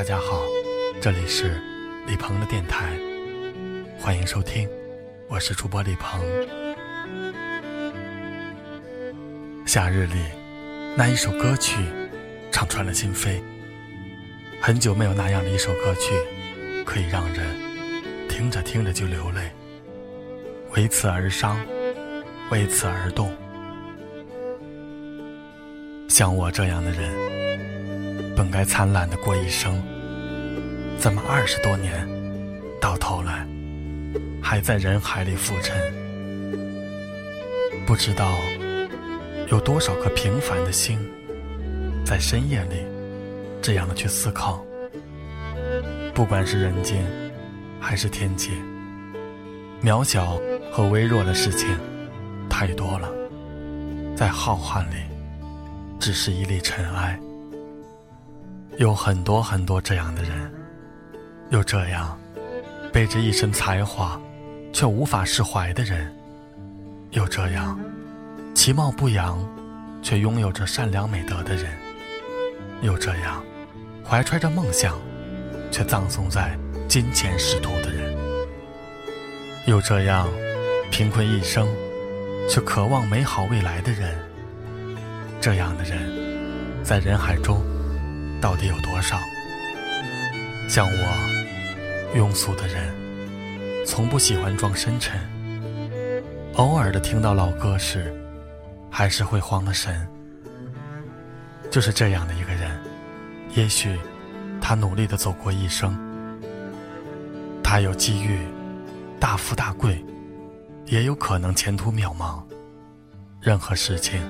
大家好，这里是李鹏的电台，欢迎收听，我是主播李鹏。夏日里，那一首歌曲唱穿了心扉。很久没有那样的一首歌曲，可以让人听着听着就流泪，为此而伤，为此而动。像我这样的人，本该灿烂的过一生，怎么二十多年，到头来还在人海里浮沉？不知道有多少颗平凡的心，在深夜里。这样的去思考，不管是人间，还是天界，渺小和微弱的事情太多了，在浩瀚里，只是一粒尘埃。有很多很多这样的人，有这样背着一身才华却无法释怀的人，有这样其貌不扬却拥有着善良美德的人，有这样。怀揣着梦想，却葬送在金钱仕途的人；有这样贫困一生，却渴望美好未来的人。这样的人，在人海中到底有多少？像我，庸俗的人，从不喜欢装深沉。偶尔的听到老歌时，还是会慌了神。就是这样的一个人。也许，他努力的走过一生，他有机遇，大富大贵，也有可能前途渺茫。任何事情，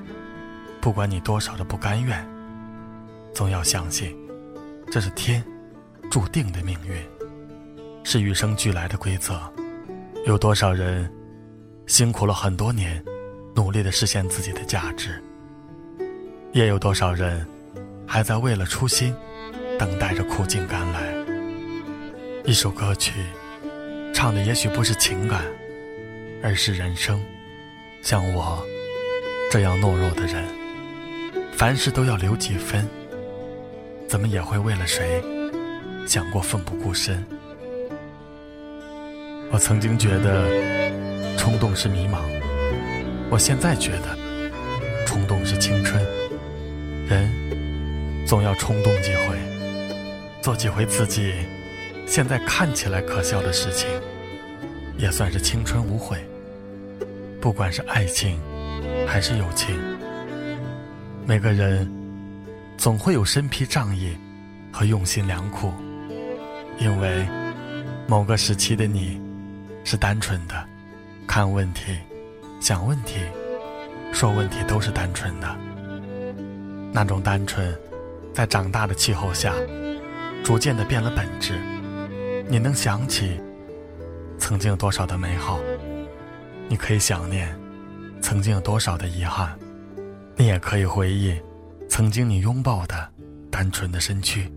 不管你多少的不甘愿，总要相信，这是天注定的命运，是与生俱来的规则。有多少人辛苦了很多年，努力的实现自己的价值，也有多少人。还在为了初心，等待着苦尽甘来。一首歌曲，唱的也许不是情感，而是人生。像我这样懦弱的人，凡事都要留几分，怎么也会为了谁想过奋不顾身？我曾经觉得冲动是迷茫，我现在觉得冲动是青春。人。总要冲动几回，做几回自己现在看起来可笑的事情，也算是青春无悔。不管是爱情还是友情，每个人总会有身披仗义和用心良苦，因为某个时期的你是单纯的，看问题、想问题、说问题都是单纯的，那种单纯。在长大的气候下，逐渐的变了本质。你能想起曾经有多少的美好？你可以想念曾经有多少的遗憾？你也可以回忆曾经你拥抱的单纯的身躯。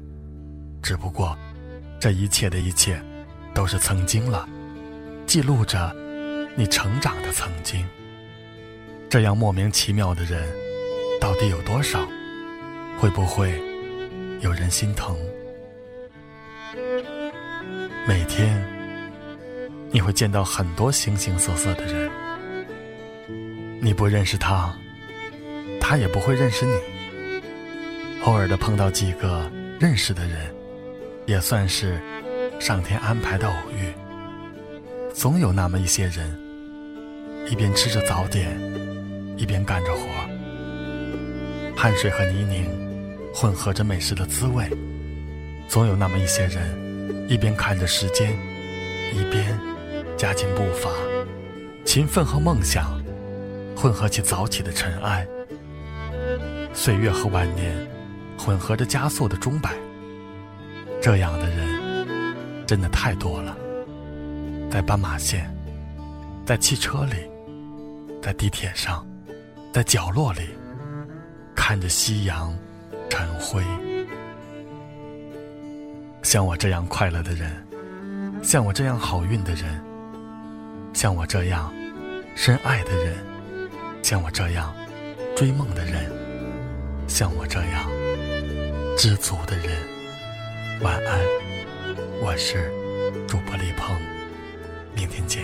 只不过，这一切的一切都是曾经了，记录着你成长的曾经。这样莫名其妙的人，到底有多少？会不会有人心疼？每天你会见到很多形形色色的人，你不认识他，他也不会认识你。偶尔的碰到几个认识的人，也算是上天安排的偶遇。总有那么一些人，一边吃着早点，一边干着活，汗水和泥泞。混合着美食的滋味，总有那么一些人，一边看着时间，一边加紧步伐，勤奋和梦想混合起早起的尘埃，岁月和晚年混合着加速的钟摆。这样的人真的太多了，在斑马线，在汽车里，在地铁上，在角落里，看着夕阳。晨辉，像我这样快乐的人，像我这样好运的人，像我这样深爱的人，像我这样追梦的人，像我这样知足的人，晚安，我是主播李鹏，明天见。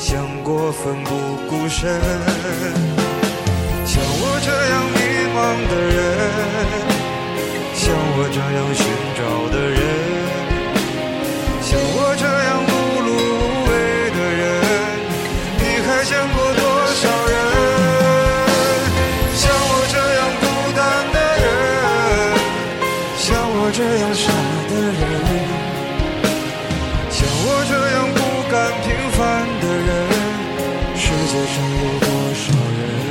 想过奋不顾身？像我这样迷茫的人，像我这样寻找的人，像我这样碌碌无为的人，你还见过多世界上有多少人？